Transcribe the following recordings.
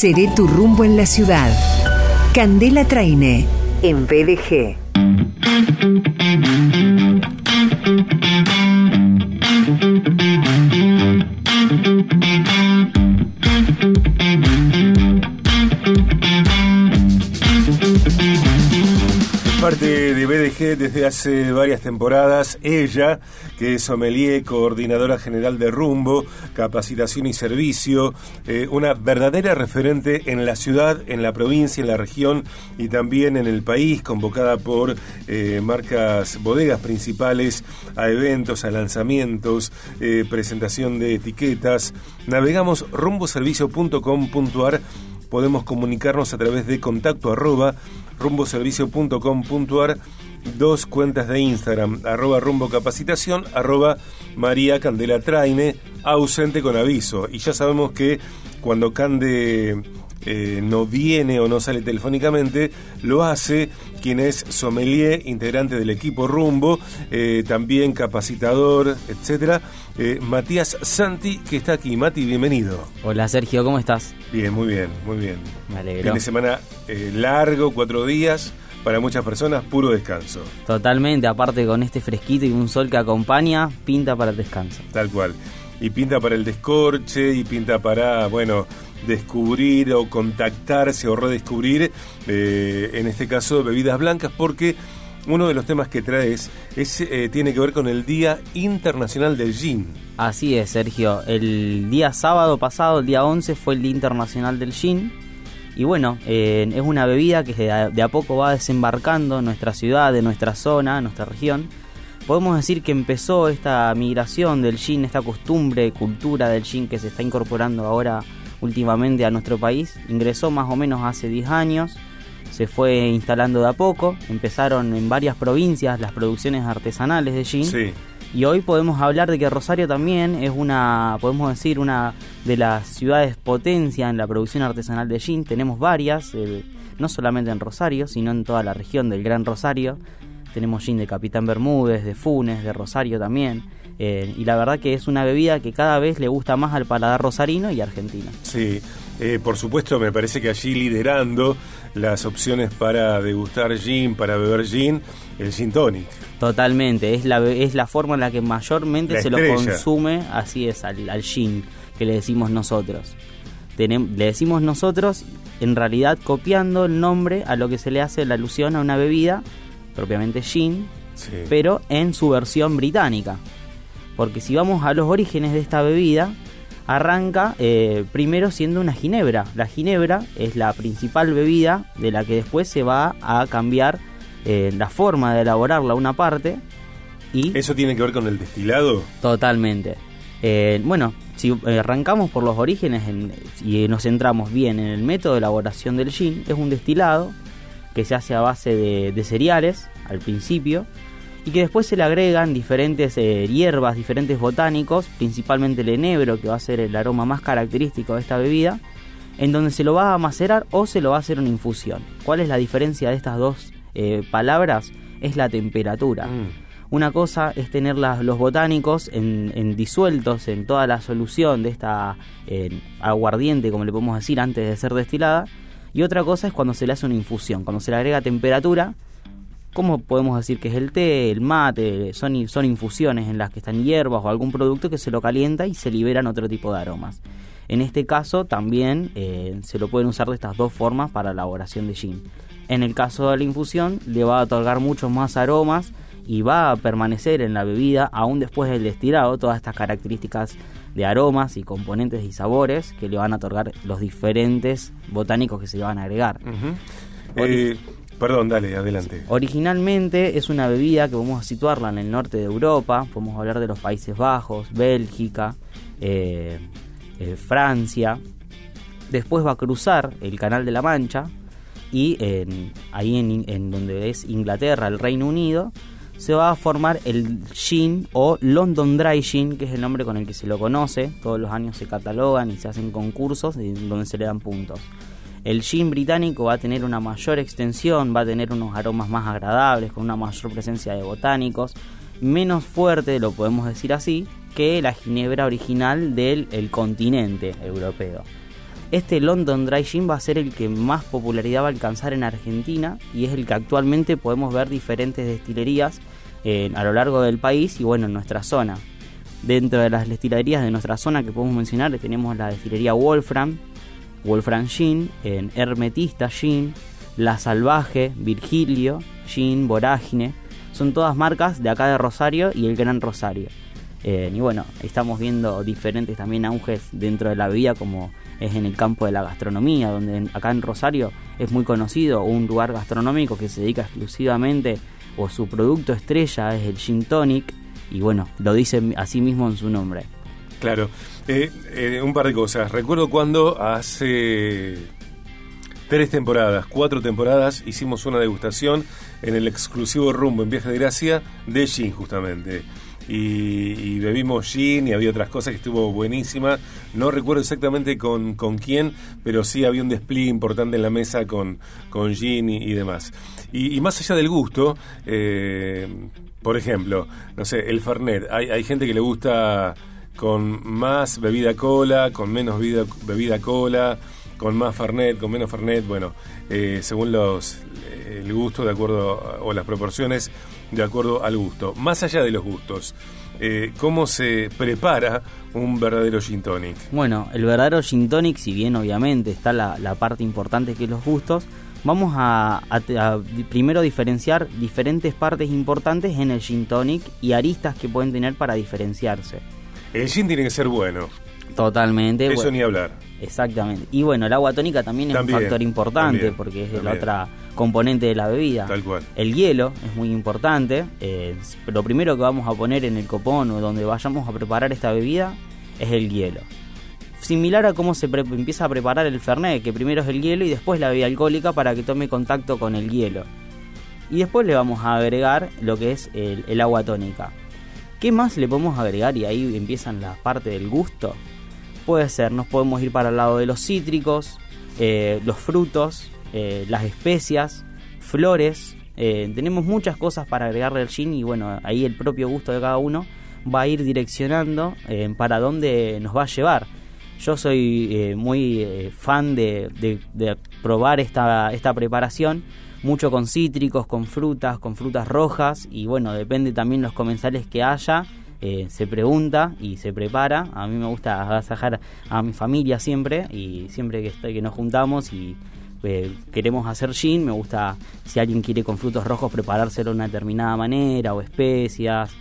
Seré tu rumbo en la ciudad. Candela Traine, en BDG. De BDG desde hace varias temporadas, ella, que es sommelier, coordinadora general de Rumbo, capacitación y servicio, eh, una verdadera referente en la ciudad, en la provincia, en la región y también en el país, convocada por eh, marcas bodegas principales a eventos, a lanzamientos, eh, presentación de etiquetas. Navegamos rumboservicio.com.ar podemos comunicarnos a través de contacto arroba rumboservicio.com.ar dos cuentas de Instagram, arroba rumbo capacitación, arroba María Candela Traine, ausente con aviso. Y ya sabemos que cuando Cande eh, no viene o no sale telefónicamente, lo hace quien es sommelier, integrante del equipo Rumbo, eh, también capacitador, etcétera, eh, Matías Santi, que está aquí. Mati, bienvenido. Hola Sergio, ¿cómo estás? Bien, muy bien, muy bien. Me alegro. Fin de semana largo, cuatro días. Para muchas personas, puro descanso. Totalmente, aparte con este fresquito y un sol que acompaña, pinta para el descanso. Tal cual. Y pinta para el descorche, y pinta para, bueno, descubrir o contactarse o redescubrir, eh, en este caso, bebidas blancas, porque uno de los temas que traes es, eh, tiene que ver con el Día Internacional del Gin. Así es, Sergio. El día sábado pasado, el día 11, fue el Día Internacional del Gin. Y bueno, eh, es una bebida que de a, poco va desembarcando en nuestra ciudad, en nuestra zona, en nuestra región. Podemos decir que empezó esta migración del gin, esta costumbre, cultura del gin que se está incorporando ahora últimamente a nuestro país. Ingresó más o menos hace 10 años, se fue instalando de a poco, empezaron en varias provincias las producciones artesanales de gin. Sí. Y hoy podemos hablar de que Rosario también es una, podemos decir, una de las ciudades potencia en la producción artesanal de gin. Tenemos varias, eh, no solamente en Rosario, sino en toda la región del Gran Rosario. Tenemos gin de Capitán Bermúdez, de Funes, de Rosario también. Eh, y la verdad que es una bebida que cada vez le gusta más al paladar rosarino y argentino. Sí, eh, por supuesto me parece que allí liderando las opciones para degustar gin, para beber gin, el gin tonic. Totalmente, es la, es la forma en la que mayormente La se lo consume, así es, al, al gin que le decimos nosotros. Tenem- le decimos nosotros, en realidad copiando el nombre a lo que se le hace la alusión a una bebida, propiamente gin, Sí. pero en su versión británica. Porque si vamos a los orígenes de esta bebida, arranca eh, primero siendo una ginebra. La ginebra es la principal bebida de la que después se va a cambiar eh, la forma de elaborarla una parte y ¿Eso tiene que ver con el destilado? totalmente. Eh, bueno, si arrancamos por los orígenes en- y nos centramos bien en el método de elaboración del gin, es un destilado que se hace a base de, de cereales al principio y que después se le agregan diferentes eh, hierbas, diferentes botánicos, principalmente el enebro, que va a ser el aroma más característico de esta bebida, en donde se lo va a macerar o se lo va a hacer una infusión. ¿Cuál es la diferencia de estas dos eh, palabras? Es la temperatura. Mm. Una cosa es tener los botánicos en, en disueltos en toda la solución de esta eh, aguardiente, como le podemos decir, antes de ser destilada. Y otra cosa es cuando se le hace una infusión, cuando se le agrega temperatura. como podemos decir que es el té, el mate? Son, son infusiones en las que están hierbas o algún producto que se lo calienta y se liberan otro tipo de aromas. En este caso también eh, se lo pueden usar de estas dos formas para la elaboración de gin. En el caso de la infusión le va a otorgar muchos más aromas y va a permanecer en la bebida aún después del destilado todas estas características de aromas y componentes y sabores que le van a otorgar los diferentes botánicos que se le van a agregar. Eh, perdón, dale, adelante. Originalmente es una bebida que vamos a situarla en el norte de Europa, podemos hablar de los Países Bajos, Bélgica, eh, eh, Francia. Después va a cruzar el Canal de la Mancha y en- ahí en, en donde es Inglaterra, el Reino Unido, se va a formar el gin o London Dry Gin, que es el nombre con el que se lo conoce. Todos los años se catalogan y se hacen concursos donde se le dan puntos. El gin británico va a tener una mayor extensión, va a tener unos aromas más agradables, con una mayor presencia de botánicos, menos fuerte, lo podemos decir así, que la ginebra original del el continente europeo. Este London Dry Gin va a ser el que más popularidad va a alcanzar en Argentina y es el que actualmente podemos ver diferentes destilerías eh, a lo largo del país y bueno, en nuestra zona. Dentro de las destilerías de nuestra zona que podemos mencionar tenemos la destilería Wolfram, Wolfram Gin, en Hermetista Gin, La Salvaje, Virgilio, Gin, Vorágine. Son todas marcas de acá de Rosario y el Gran Rosario. Y bueno, estamos viendo diferentes también auges dentro de la vida como es en el campo de la gastronomía, donde acá en Rosario es muy conocido un lugar gastronómico que se dedica exclusivamente o su producto estrella es el gin tonic y bueno, lo dice así mismo en su nombre. Claro, eh, eh, un par de cosas. Recuerdo cuando hace tres temporadas, cuatro temporadas, hicimos una degustación en el exclusivo rumbo en Viaje de Gracia de gin justamente y, bebimos gin y había otras cosas que estuvo buenísima. No recuerdo exactamente con, con quién, pero sí había un despliegue importante en la mesa con, con gin y, demás. Y, más allá del gusto, eh, por ejemplo, no sé, el Fernet. Hay, hay gente que le gusta con más bebida cola, con menos bebida, bebida cola, con más Fernet, con menos Fernet, bueno, eh, según los el gusto de acuerdo o las proporciones de acuerdo al gusto. Más allá de los gustos, eh, ¿cómo se prepara un verdadero gin tonic? Bueno, el verdadero gin tonic, si bien obviamente está la, parte importante que es los gustos, vamos a, primero diferenciar diferentes partes importantes en el gin tonic y aristas que pueden tener para diferenciarse. El gin tiene que ser bueno. Totalmente. Eso ni hablar. Exactamente. Y bueno, el agua tónica también, es un factor importante porque es la otra componente de la bebida. Tal cual. El hielo es muy importante. Eh, lo primero que vamos a poner en el copón o donde vayamos a preparar esta bebida es el hielo. Similar a cómo se empieza a preparar el Fernet, que primero es el hielo y después la bebida alcohólica para que tome contacto con el hielo. Y después le vamos a agregar lo que es el, agua tónica. ¿Qué más le podemos agregar? Y ahí empiezan la parte del gusto. Puede ser, nos podemos ir para el lado de los cítricos, eh, los frutos, eh, las especias, flores. Eh, tenemos muchas cosas para agregarle al gin y bueno, ahí el propio gusto de cada uno va a ir direccionando para dónde nos va a llevar. Yo soy muy fan de, de, probar esta, esta preparación, mucho con cítricos, con frutas, con frutas rojas y bueno, depende también los comensales que haya. Se pregunta y se prepara. A mí me gusta agasajar a mi familia siempre y siempre que, estoy, que nos juntamos y eh, queremos hacer gin, me gusta si alguien quiere con frutos rojos preparárselo de una determinada manera o especias,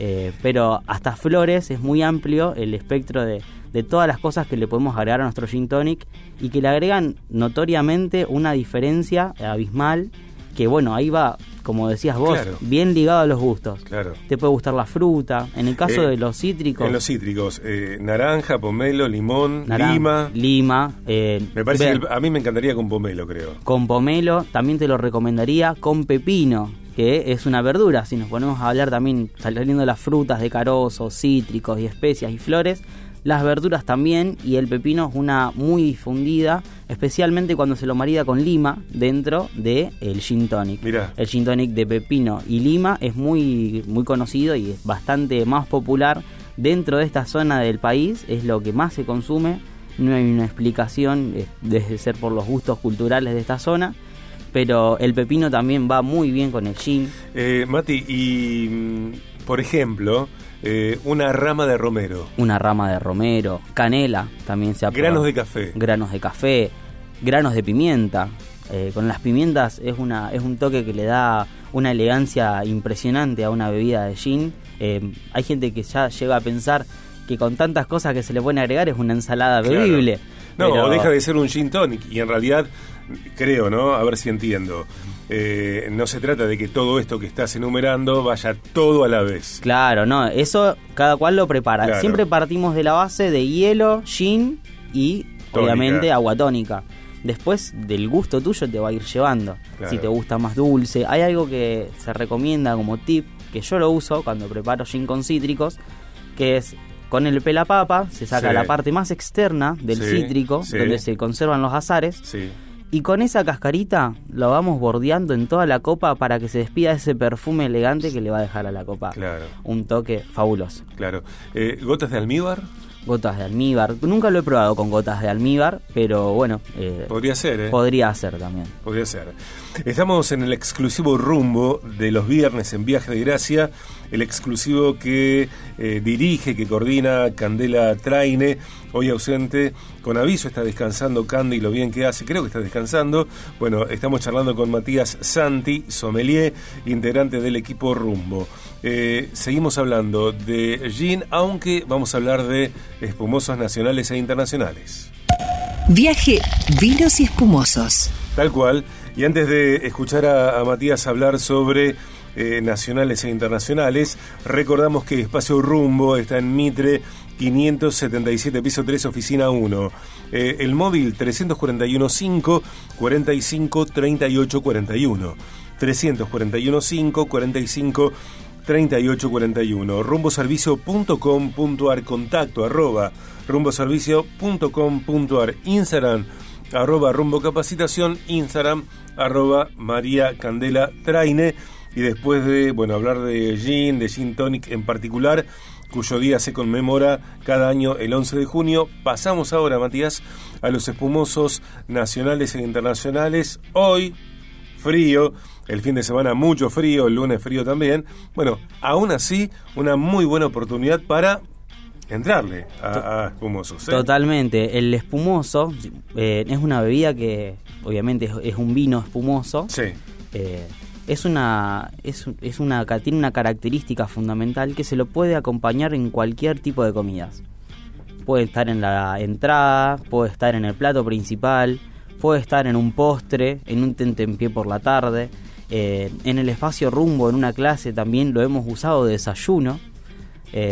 eh, pero hasta flores es muy amplio el espectro de, de todas las cosas que le podemos agregar a nuestro gin tonic y que le agregan notoriamente una diferencia abismal que bueno, ahí va como decías vos, bien ligado a los gustos. Claro. Te puede gustar la fruta. En el caso eh, de los cítricos. En los cítricos, eh, naranja, pomelo, limón, lima. Lima. Eh, me parece que a mí me encantaría con pomelo, creo. Con pomelo, también te lo recomendaría con pepino, que es una verdura. Si nos ponemos a hablar también, saliendo de las frutas de carozo, cítricos y especias y flores, las verduras también y el pepino es una muy difundida, especialmente cuando se lo marida con lima dentro del el gin tonic. El gin tonic de pepino y lima es muy, muy conocido y es bastante más popular dentro de esta zona del país, es lo que más se consume. No hay una explicación, debe ser por los gustos culturales de esta zona pero el pepino también va muy bien con el gin. Eh, Mati, y mm, por ejemplo, eh, una rama de romero. Una rama de romero, canela también se aplica. Granos de café. Granos de café, granos de pimienta. Eh, con las pimientas es, una, es un toque que le da una elegancia impresionante a una bebida de gin. Eh, hay gente que ya llega a pensar que con tantas cosas que se le pueden agregar es una ensalada bebible. No, o deja de ser un gin tonic y en realidad creo, ¿no? A ver si entiendo. Eh, no se trata de que todo esto que estás enumerando vaya todo a la vez. Claro, no, eso cada cual lo prepara. Siempre partimos de la base de hielo, gin y obviamente agua tónica. Después del gusto tuyo te va a ir llevando. Si te gusta más dulce, hay algo que se recomienda como tip, que yo lo uso cuando preparo gin con cítricos, que es con el pelapapa se saca la parte más externa del cítrico, donde se conservan los azares. Y con esa cascarita lo vamos bordeando en toda la copa para que se despida ese perfume elegante que le va a dejar a la copa. Claro. Un toque fabuloso. Claro. Eh, ¿Gotas de almíbar? gotas de almíbar. Nunca lo he probado con gotas de almíbar, pero bueno. Eh, podría ser, ¿eh? Podría ser también. Podría ser. Estamos en el exclusivo rumbo de los viernes en Viaje de Gracia, el exclusivo que eh, dirige, que coordina Candela Traine, hoy ausente, con aviso está descansando Candy, lo bien que hace, creo que está descansando. Bueno, estamos charlando con Matías Santi, sommelier, integrante del equipo Rumbo. Eh, seguimos hablando de gin, aunque vamos a hablar de espumosos nacionales e internacionales. Viaje, vinos y espumosos. Tal cual. Y antes de escuchar a, Matías hablar sobre eh, nacionales e internacionales, recordamos que Espacio Rumbo está en Mitre 577, piso 3, oficina 1. Eh, el móvil 341 5 45 38 41. 341 5 45 3841. Rumboservicio.com.ar contacto arroba rumboservicio.com.ar Instagram arroba rumbo capacitación Instagram arroba María Candela Traine y después de bueno hablar de gin, de gin tonic en particular cuyo día se conmemora cada año el 11 de junio. Pasamos ahora, Matías, a los espumosos nacionales e internacionales. Hoy, frío, el fin de semana mucho frío, el lunes frío también. Bueno, aún así, una muy buena oportunidad para entrarle a, espumosos. ¿eh? Totalmente. El espumoso eh, es una bebida que obviamente es, un vino espumoso. Sí. Eh, es una, es, es, una, tiene una característica fundamental que se lo puede acompañar en cualquier tipo de comidas. Puede estar en la entrada, puede estar en el plato principal, puede estar en un postre, en un tentempié por la tarde. en el espacio rumbo, en una clase, también lo hemos usado de desayuno.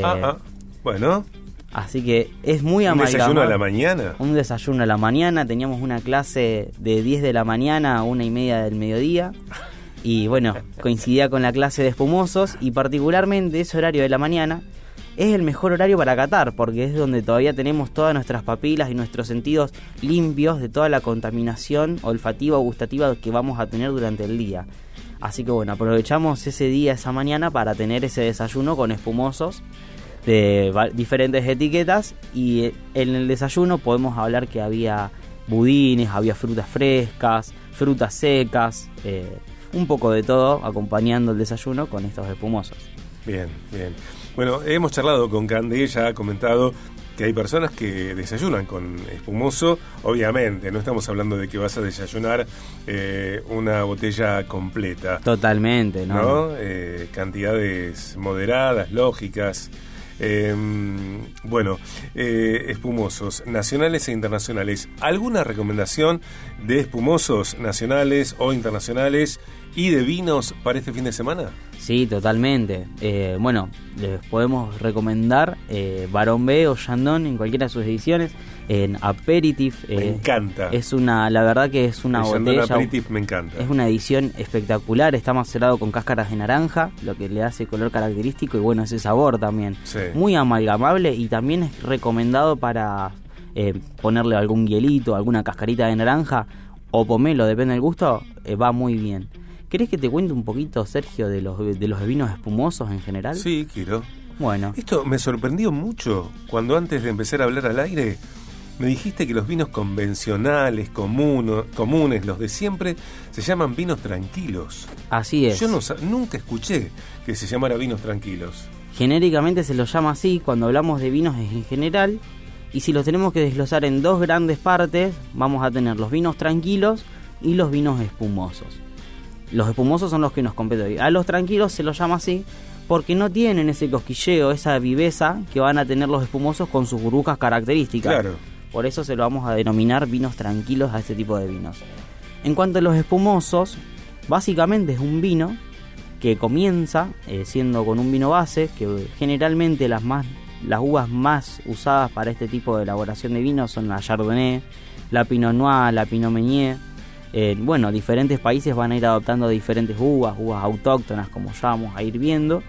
ah, ah. Bueno. Así que es muy amalgamado. ¿Un desayuno a la mañana? Un desayuno a la mañana. Teníamos una clase de 10 de la mañana a una y media del mediodía. Y bueno, coincidía con la clase de espumosos y particularmente ese horario de la mañana es el mejor horario para catar porque es donde todavía tenemos todas nuestras papilas y nuestros sentidos limpios de toda la contaminación olfativa o gustativa que vamos a tener durante el día. Así que bueno, aprovechamos ese día, esa mañana para tener ese desayuno con espumosos de diferentes etiquetas y eh, en el desayuno podemos hablar que había budines, había frutas frescas, frutas secas, eh, un poco de todo acompañando el desayuno con estos espumosos. Bien, bien. Bueno, hemos charlado con Candy, ella ha comentado que hay personas que desayunan con espumoso, obviamente, no estamos hablando de que vas a desayunar eh, una botella completa. Totalmente, ¿no? cantidades moderadas, lógicas. Em, bueno, eh, espumosos nacionales e internacionales. ¿Alguna recomendación de espumosos nacionales o internacionales y de vinos para este fin de semana? Sí, totalmente. Eh, bueno, les podemos recomendar eh, Barón B o Chandon en cualquiera de sus ediciones en Aperitif. me encanta. Es una, la verdad que es una botella. Aperitif me encanta. Es una edición espectacular. Está macerado con cáscaras de naranja, lo que le hace color característico y bueno, ese sabor también. Muy amalgamable y también es recomendado para eh, ponerle algún hielito, alguna cascarita de naranja o pomelo, depende del gusto, eh, va muy bien. ¿Querés que te cuente un poquito, Sergio, de los, de los vinos espumosos en general? Sí, quiero. Bueno. Esto me sorprendió mucho cuando antes de empezar a hablar al aire me dijiste que los vinos convencionales, comunes, los de siempre, se llaman vinos tranquilos. Así es. Yo no, nunca escuché que se llamara vinos tranquilos. Genéricamente se los llama así cuando hablamos de vinos en general. Y si los tenemos que desglosar en dos grandes partes, vamos a tener los vinos tranquilos y los vinos espumosos. Los espumosos son los que nos competen hoy. A los tranquilos se los llama así porque no tienen ese cosquilleo, esa viveza que van a tener los espumosos con sus burbujas características. Claro. Por eso se lo vamos a denominar vinos tranquilos a este tipo de vinos. En cuanto a los espumosos, básicamente es un vino que comienza eh, siendo con un vino base, que generalmente las, más, las uvas más usadas para este tipo de elaboración de vino son la Chardonnay, la Pinot Noir, la Pinot Meunier. Eh, bueno, diferentes países van a ir adoptando diferentes uvas, uvas autóctonas como ya vamos a ir viendo.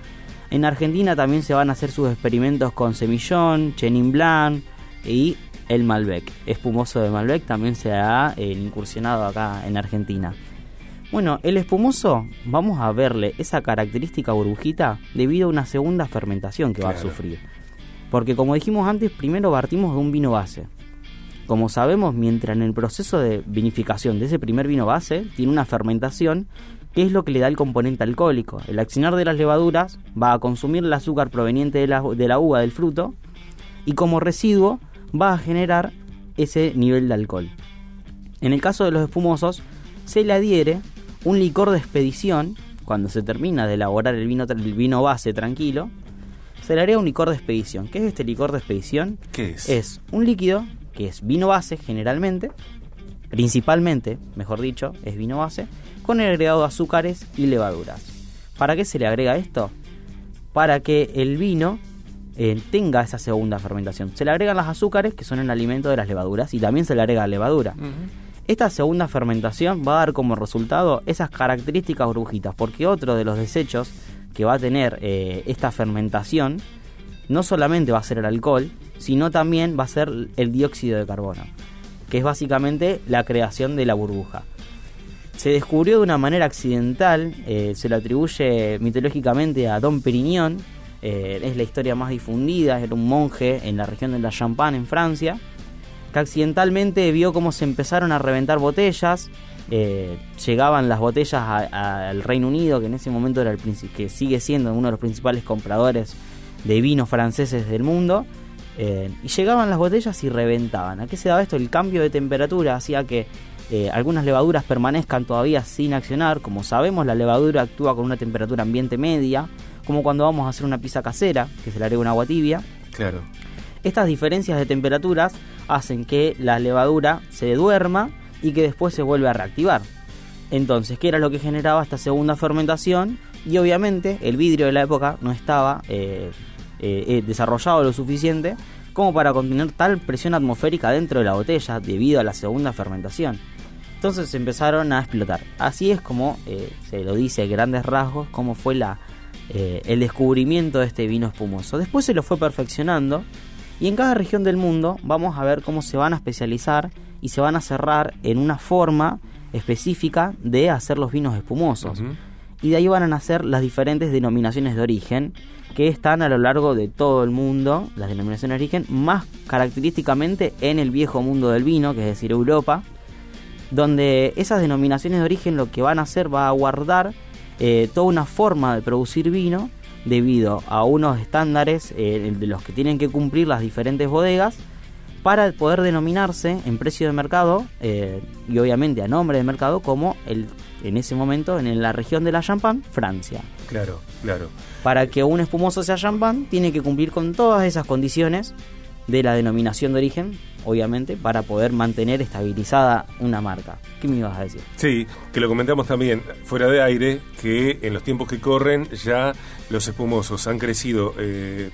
En Argentina también se van a hacer sus experimentos con Semillón, Chenin Blanc y el Malbec. Espumoso de Malbec también se ha eh, incursionado acá en Argentina. Bueno, el espumoso, vamos a verle esa característica burbujita debido a una segunda fermentación que va a sufrir. Porque como dijimos antes, primero partimos de un vino base. Como sabemos, mientras en el proceso de vinificación de ese primer vino base tiene una fermentación, que es lo que le da el componente alcohólico. El accionar de las levaduras va a consumir el azúcar proveniente de la, de la uva del fruto y como residuo va a generar ese nivel de alcohol. En el caso de los espumosos, se le adhiere un licor de expedición, cuando se termina de elaborar el vino, el vino base tranquilo, se le agrega un licor de expedición. ¿Qué es este licor de expedición? ¿Qué es? Es un líquido que es vino base generalmente, principalmente, mejor dicho, es vino base, con el agregado de azúcares y levaduras. ¿Para qué se le agrega esto? Para que el vino eh, tenga esa segunda fermentación. Se le agregan los azúcares, que son el alimento de las levaduras, y también se le agrega levadura. Esta segunda fermentación va a dar como resultado esas características burbujitas, porque otro de los desechos que va a tener eh, esta fermentación no solamente va a ser el alcohol, sino también va a ser el dióxido de carbono, que es básicamente la creación de la burbuja. Se descubrió de una manera accidental, eh, se lo atribuye mitológicamente a Don Perignon, eh, es la historia más difundida, era un monje en la región de la Champagne en Francia, que accidentalmente vio cómo se empezaron a reventar botellas, eh, llegaban las botellas al Reino Unido, que en ese momento era el que sigue siendo uno de los principales compradores de vinos franceses del mundo, y llegaban las botellas y reventaban. ¿A qué se daba esto? El cambio de temperatura hacía que eh, algunas levaduras permanezcan todavía sin accionar. Como sabemos, la levadura actúa con una temperatura ambiente media, como cuando vamos a hacer una pizza casera, que se le agrega un agua tibia. Claro. Estas diferencias de temperaturas hacen que la levadura se duerma y que después se vuelve a reactivar. Entonces, ¿qué era lo que generaba esta segunda fermentación? Y obviamente el vidrio de la época no estaba eh, eh, desarrollado lo suficiente como para contener tal presión atmosférica dentro de la botella debido a la segunda fermentación. Entonces empezaron a explotar. Así es como eh, se lo dice grandes rasgos, cómo fue la, eh, el descubrimiento de este vino espumoso. Después se lo fue perfeccionando y en cada región del mundo vamos a ver cómo se van a especializar y se van a cerrar en una forma específica de hacer los vinos espumosos. Y de ahí van a nacer las diferentes denominaciones de origen que están a lo largo de todo el mundo, las denominaciones de origen, más característicamente en el viejo mundo del vino, que es decir, Europa, donde esas denominaciones de origen lo que van a hacer va a guardar eh, toda una forma de producir vino debido a unos estándares eh, de los que tienen que cumplir las diferentes bodegas para poder denominarse en precio de mercado eh, y obviamente a nombre de mercado como el en ese momento en la región de la Champagne, Francia. Claro, claro. Para que un espumoso sea champán tiene que cumplir con todas esas condiciones de la denominación de origen, obviamente, para poder mantener estabilizada una marca. ¿Qué me ibas a decir? Sí, que lo comentamos también fuera de aire, que en los tiempos que corren ya los espumosos han crecido. Eh,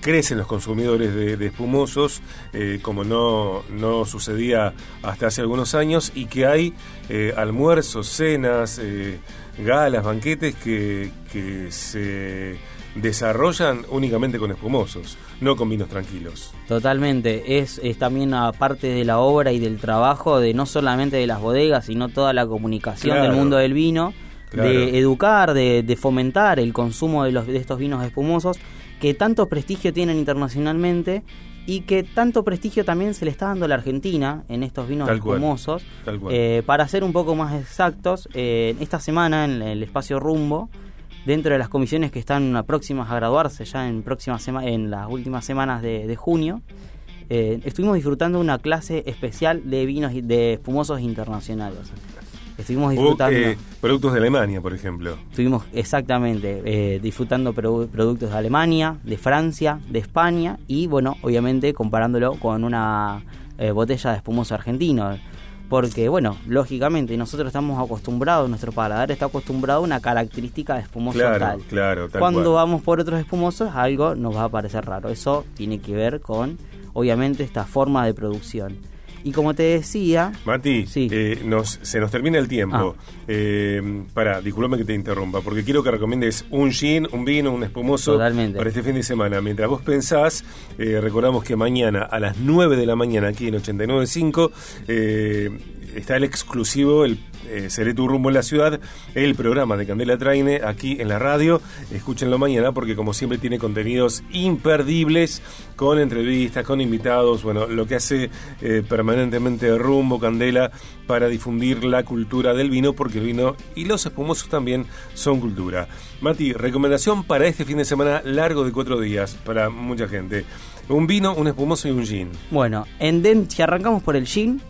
crecen los consumidores de, espumosos, eh, como no, no sucedía hasta hace algunos años, y que hay eh, almuerzos, cenas, galas, banquetes que, que se desarrollan únicamente con espumosos, no con vinos tranquilos. Totalmente, es, es también parte de la obra y del trabajo de no solamente de las bodegas, sino toda la comunicación del mundo del vino, de educar, de, fomentar el consumo de, los, de estos vinos espumosos que tanto prestigio tienen internacionalmente y que tanto prestigio también se le está dando a la Argentina en estos vinos espumosos. Eh, para ser un poco más exactos, eh, esta semana en el espacio Rumbo, dentro de las comisiones que están próximas a graduarse ya en, próximas en las últimas semanas de, junio, eh, estuvimos disfrutando una clase especial de vinos de espumosos internacionales. Estuvimos disfrutando. Eh, productos de Alemania, por ejemplo. Estuvimos exactamente eh, disfrutando productos de Alemania, de Francia, de España y, bueno, obviamente comparándolo con una botella de espumoso argentino porque, bueno, lógicamente nosotros estamos acostumbrados, nuestro paladar está acostumbrado a una característica de espumoso claro, tal. Claro, tal Cuando vamos por otros espumosos, algo nos va a parecer raro. Eso tiene que ver con, obviamente, esta forma de producción. Y como te decía... Mati, Sí. eh, nos, se nos termina el tiempo. Eh, para, discúlpame que te interrumpa, porque quiero que recomiendes un gin, un vino, un espumoso Totalmente. para este fin de semana. Mientras vos pensás, eh, recordamos que mañana a las 9 de la mañana aquí en 89.5 eh, está el exclusivo, el eh, Seré tu rumbo en la ciudad, el programa de Candela Traine aquí en la radio. Escúchenlo mañana porque como siempre tiene contenidos imperdibles con entrevistas, con invitados, bueno, lo que hace eh, permanentemente Rumbo Candela para difundir la cultura del vino porque el vino y los espumosos también son cultura. Mati, recomendación para este fin de semana largo de cuatro días para mucha gente. Un vino, un espumoso y un gin. Bueno, en Den, si arrancamos por el gin,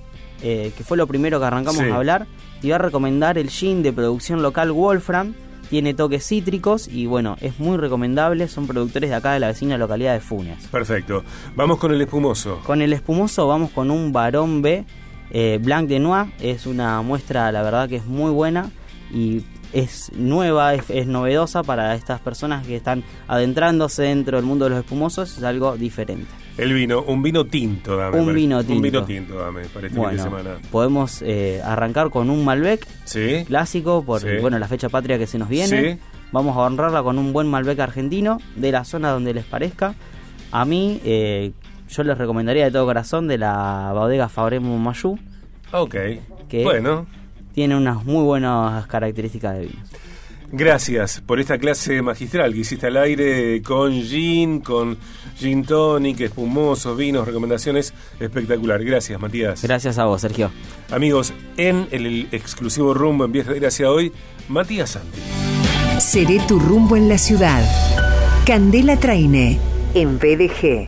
eh, que fue lo primero que arrancamos Sí. a hablar, te iba a recomendar el gin de producción local Wolfram. Tiene toques cítricos y bueno, es muy recomendable. Son productores de acá de la vecina localidad de Funes. Perfecto. Vamos con el espumoso. Con el espumoso vamos con un Barón B eh, Blanc de Noix. Es una muestra, la verdad que es muy buena y es nueva, es, es novedosa para estas personas que están adentrándose dentro del mundo de los espumosos. Es algo diferente. El vino, un vino tinto, dame. Un vino Un vino tinto. tinto, dame, para este fin de Bueno, semana. podemos eh, arrancar con un Malbec ¿Sí? clásico por Sí. bueno la fecha patria que se nos viene. Sí. Vamos a honrarla con un buen Malbec argentino de la zona donde les parezca. A mí, eh, yo les recomendaría de todo corazón de la bodega Fabre Mayú. Ok. Que- Bueno, Tiene unas muy buenas características de vinos. Gracias por esta clase magistral que hiciste al aire con gin, con gin tonic, espumosos, vinos, recomendaciones espectacular. Gracias, Matías. Gracias a vos, Sergio. Amigos, en el exclusivo rumbo en Viaje de Gracia hoy, Matías Santi. Seré tu rumbo en la ciudad. Candela Traine, en BDG.